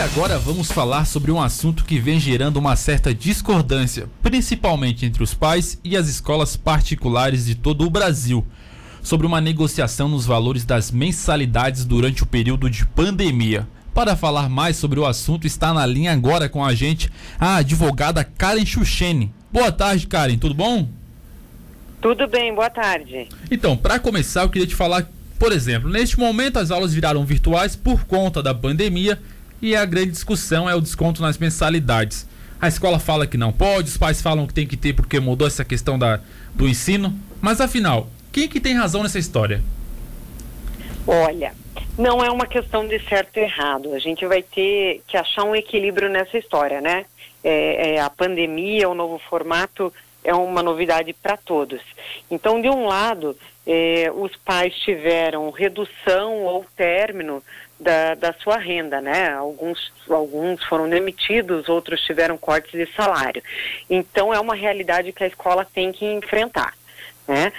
E agora vamos falar sobre um assunto que vem gerando uma certa discordância, principalmente entre os pais e as escolas particulares de todo o Brasil, sobre uma negociação nos valores das mensalidades durante o período de pandemia. Para falar mais sobre o assunto, está na linha agora com a gente a advogada Karen Chuchene. Boa tarde, Karen, tudo bom? Tudo bem, boa tarde. Então, para começar, eu queria te falar, por exemplo, neste momento as aulas viraram virtuais por conta da pandemia e a grande discussão é o desconto nas mensalidades. A escola fala que não pode, os pais falam que tem que ter porque mudou essa questão da, do ensino. Mas afinal, quem que tem razão nessa história? Olha, não é uma questão de certo e errado. A gente vai ter que achar um equilíbrio nessa história, né? É, é, a pandemia, o novo formato é uma novidade para todos. Então, de um lado, é, os pais tiveram redução ou término da, da sua renda, né? Alguns, alguns foram demitidos, outros tiveram cortes de salário. Então, é uma realidade que a escola tem que enfrentar, né?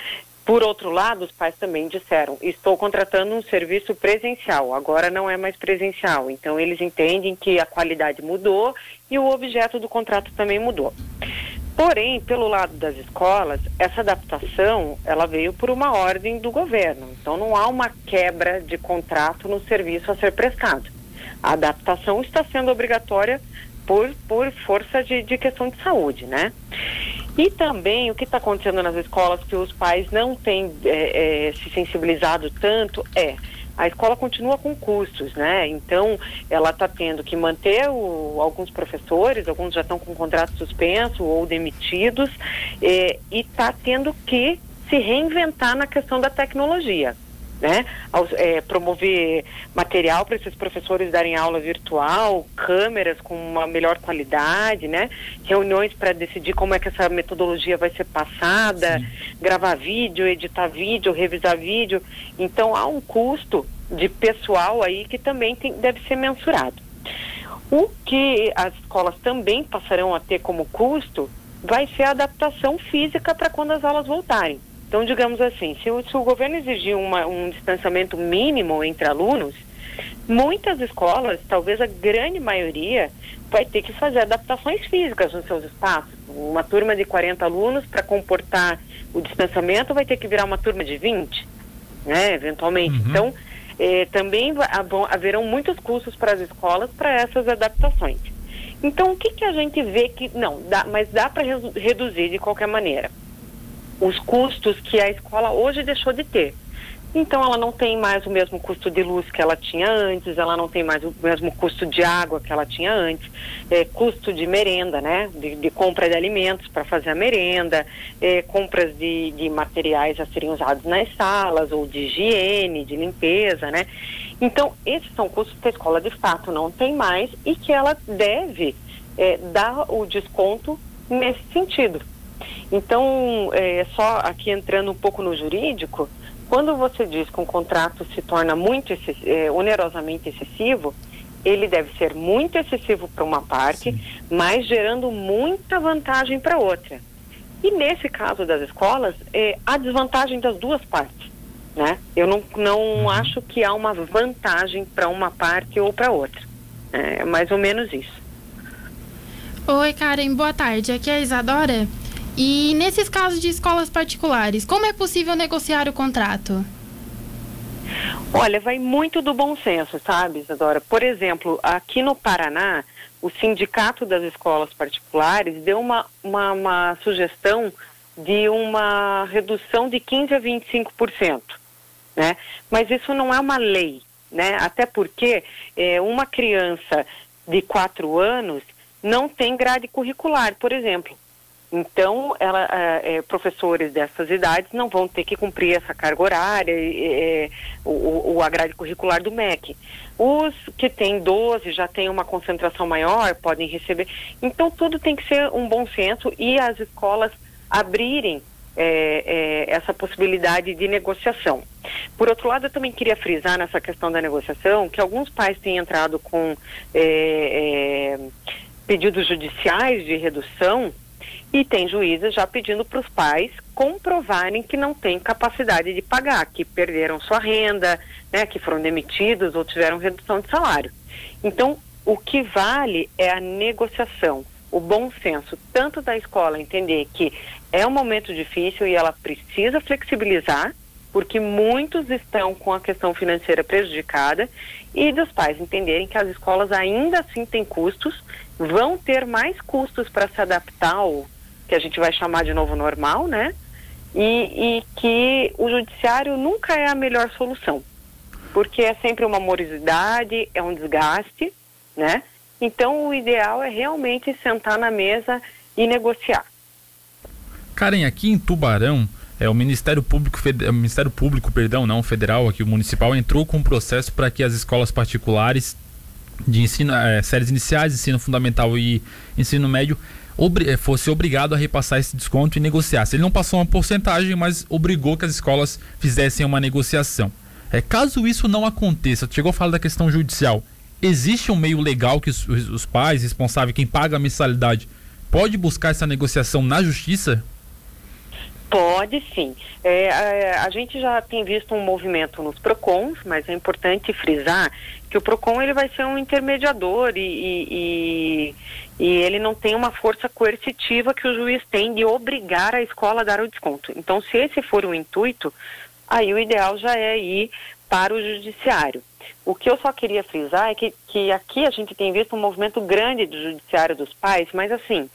Por outro lado, os pais também disseram: estou contratando um serviço presencial, agora não é mais presencial. Então, eles entendem que a qualidade mudou e o objeto do contrato também mudou. Porém, pelo lado das escolas, essa adaptação ela veio por uma ordem do governo. Então, não há uma quebra de contrato no serviço a ser prestado. A adaptação está sendo obrigatória por, por força de, de questão de saúde, né? E também o que está acontecendo nas escolas que os pais não têm é, é, se sensibilizado tanto é a escola continua com custos, né? Então ela está tendo que manter o, alguns professores, alguns já estão com contrato suspenso ou demitidos, é, e está tendo que se reinventar na questão da tecnologia né? É, promover material para esses professores darem aula virtual, câmeras com uma melhor qualidade, né? Reuniões para decidir como é que essa metodologia vai ser passada, Sim. gravar vídeo, editar vídeo, revisar vídeo. Então há um custo de pessoal aí que também tem, deve ser mensurado. O que as escolas também passarão a ter como custo vai ser a adaptação física para quando as aulas voltarem. Então, digamos assim, se o, se o governo exigir uma, um distanciamento mínimo entre alunos, muitas escolas, talvez a grande maioria, vai ter que fazer adaptações físicas nos seus espaços. Uma turma de 40 alunos, para comportar o distanciamento, vai ter que virar uma turma de 20, né, eventualmente. Uhum. Então, eh, também haverão muitos custos para as escolas para essas adaptações. Então, o que, que a gente vê que, não, dá, mas dá para reduzir de qualquer maneira os custos que a escola hoje deixou de ter. Então ela não tem mais o mesmo custo de luz que ela tinha antes, ela não tem mais o mesmo custo de água que ela tinha antes, é, custo de merenda, né? De, de compra de alimentos para fazer a merenda, é, compras de, de materiais a serem usados nas salas, ou de higiene, de limpeza, né? Então, esses são custos que a escola de fato não tem mais e que ela deve é, dar o desconto nesse sentido. Então, é, só aqui entrando um pouco no jurídico, quando você diz que um contrato se torna muito é, onerosamente excessivo, ele deve ser muito excessivo para uma parte, Sim. mas gerando muita vantagem para outra. E nesse caso das escolas, é, há desvantagem das duas partes. Né? Eu não, não uhum. acho que há uma vantagem para uma parte ou para outra. É mais ou menos isso. Oi, Karen, boa tarde. Aqui é a Isadora. E nesses casos de escolas particulares, como é possível negociar o contrato? Olha, vai muito do bom senso, sabe, Isadora? Por exemplo, aqui no Paraná, o Sindicato das Escolas Particulares deu uma, uma, uma sugestão de uma redução de 15% a 25%. Né? Mas isso não é uma lei, né? Até porque é, uma criança de 4 anos não tem grade curricular, por exemplo. Então, ela, é, professores dessas idades não vão ter que cumprir essa carga horária, é, o, o, a grade curricular do MEC. Os que têm 12 já têm uma concentração maior, podem receber. Então, tudo tem que ser um bom senso e as escolas abrirem é, é, essa possibilidade de negociação. Por outro lado, eu também queria frisar nessa questão da negociação que alguns pais têm entrado com é, é pedidos judiciais de redução e tem juízes já pedindo para os pais comprovarem que não têm capacidade de pagar, que perderam sua renda, né, que foram demitidos ou tiveram redução de salário. Então, O que vale é a negociação, o bom senso, tanto da escola entender que é um momento difícil e ela precisa flexibilizar, porque muitos estão com a questão financeira prejudicada, e dos pais entenderem que as escolas ainda assim têm custos, vão ter mais custos para se adaptar ao que a gente vai chamar de novo normal, né? E, e que o judiciário nunca é a melhor solução, porque é sempre uma morosidade, é um desgaste, né? Então o ideal é realmente sentar na mesa e negociar. Karen, aqui em Tubarão, é, o Ministério Público, o é, Ministério Público, perdão, não federal, aqui o municipal entrou com um processo para que as escolas particulares de ensino, é, séries iniciais, ensino fundamental e ensino médio é, fosse obrigado a repassar esse desconto e negociar. Ele não passou uma porcentagem, mas obrigou que as escolas fizessem uma negociação. É, caso isso não aconteça, chegou a falar da questão judicial. Existe um meio legal que os, os pais responsáveis, quem paga a mensalidade, pode buscar essa negociação na justiça? Pode sim. É, a, a, gente já tem visto um movimento nos PROCONs, mas é importante frisar que o PROCON ele vai ser um intermediador e, e, e, ele não tem uma força coercitiva que o juiz tem de obrigar a escola a dar o desconto. Então, se esse for o intuito, aí o ideal já é ir para o judiciário. O que eu só queria frisar é que, que aqui a gente tem visto um movimento grande do judiciário dos pais, mas assim,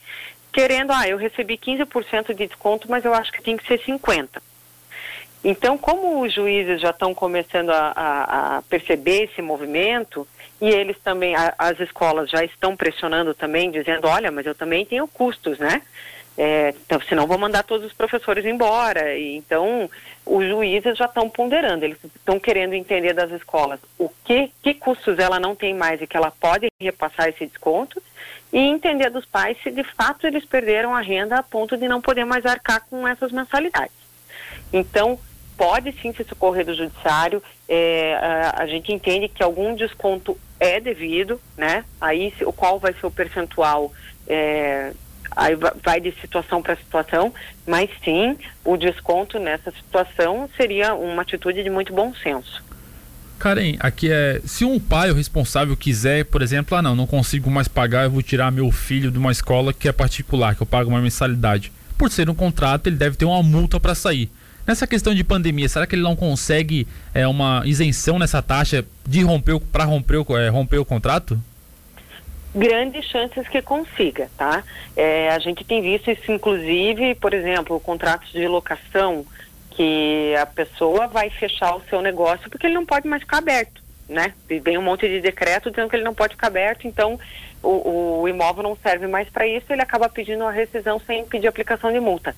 querendo, ah, eu recebi 15% de desconto, mas eu acho que tem que ser 50%. Então, como os juízes já estão começando a, a, a, perceber esse movimento, e eles também, a, as escolas já estão pressionando também, dizendo, olha, mas eu também tenho custos, né? É, então, senão vou mandar todos os professores embora. E, então, os juízes já estão ponderando, eles estão querendo entender das escolas o que, que custos ela não tem mais e que ela pode repassar esse desconto e entender dos pais se de fato eles perderam a renda a ponto de não poder mais arcar com essas mensalidades. Então, pode sim se socorrer do judiciário, é, a, a, gente entende que algum desconto é devido, né? Aí o qual vai ser o percentual é, aí vai de situação para situação, mas sim, o desconto nessa situação seria uma atitude de muito bom senso. Karen, aqui é. Se um pai ou responsável quiser, por exemplo, ah não, não consigo mais pagar, eu vou tirar meu filho de uma escola que é particular, que eu pago uma mensalidade. Por ser um contrato, ele deve ter uma multa para sair. Nessa questão de pandemia, será que ele não consegue é, uma isenção nessa taxa de romper para romper, é, romper o contrato? Grandes chances que consiga, tá? É, a gente tem visto isso, inclusive, por exemplo, contratos de locação que a pessoa vai fechar o seu negócio porque ele não pode mais ficar aberto, né? E vem um monte de decreto dizendo que ele não pode ficar aberto, então o, o imóvel não serve mais para isso, ele acaba pedindo a rescisão sem pedir aplicação de multa.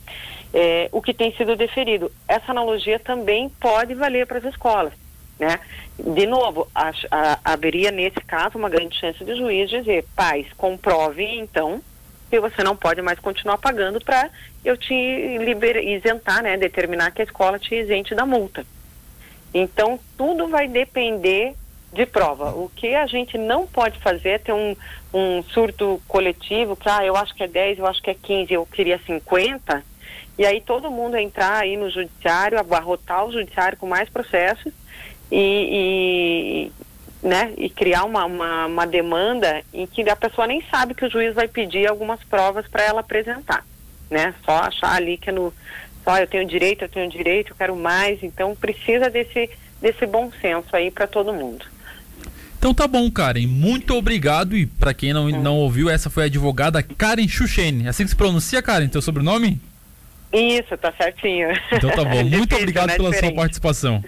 É, o que tem sido deferido. Essa analogia também pode valer para as escolas, né? De novo, a, a, haveria nesse caso uma grande chance de juiz dizer, pais, comprove então que você não pode mais continuar pagando para eu te liber, isentar, né, determinar que a escola te isente da multa. Então, tudo vai depender de prova. O que a gente não pode fazer é ter um, um surto coletivo, que ah, eu acho que é 10, eu acho que é 15, eu queria 50, e aí todo mundo entrar aí no judiciário, abarrotar o judiciário com mais processos e, né, e criar uma, uma, uma, demanda em que a pessoa nem sabe que o juiz vai pedir algumas provas para ela apresentar, né? Só achar ali que é no só eu tenho direito, eu tenho direito, eu quero mais, então precisa desse desse bom senso aí para todo mundo. Então tá bom, Karen. Muito obrigado. E para quem não, hum. não ouviu, essa foi a advogada Karen Chuchene. Assim que se pronuncia, Karen, teu sobrenome? Isso, tá certinho. Então tá bom. Muito Difícil, obrigado né? pela Diferente. sua participação.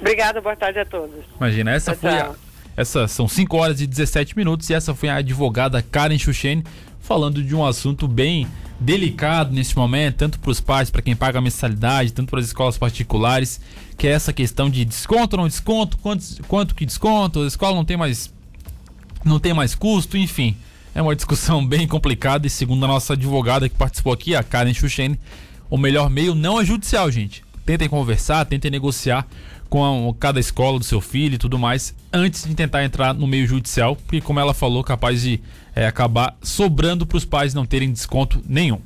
Obrigada, boa tarde a todos. Imagina, essa tchau, foi a, essa são 5 horas e 17 minutos e essa foi a advogada Karen Chuchen falando de um assunto bem delicado nesse momento, tanto para os pais, para quem paga a mensalidade, tanto para as escolas particulares, que é essa questão de desconto ou não desconto, quanto, quanto que desconto, a escola não tem mais não tem mais custo, enfim. É uma discussão bem complicada e segundo a nossa advogada que participou aqui, a Karen Chuchen, o melhor meio não é judicial, gente. Tentem conversar, tentem negociar com a, cada escola do seu filho e tudo mais, antes de tentar entrar no meio judicial, porque como ela falou, capaz de é, acabar sobrando para os pais não terem desconto nenhum.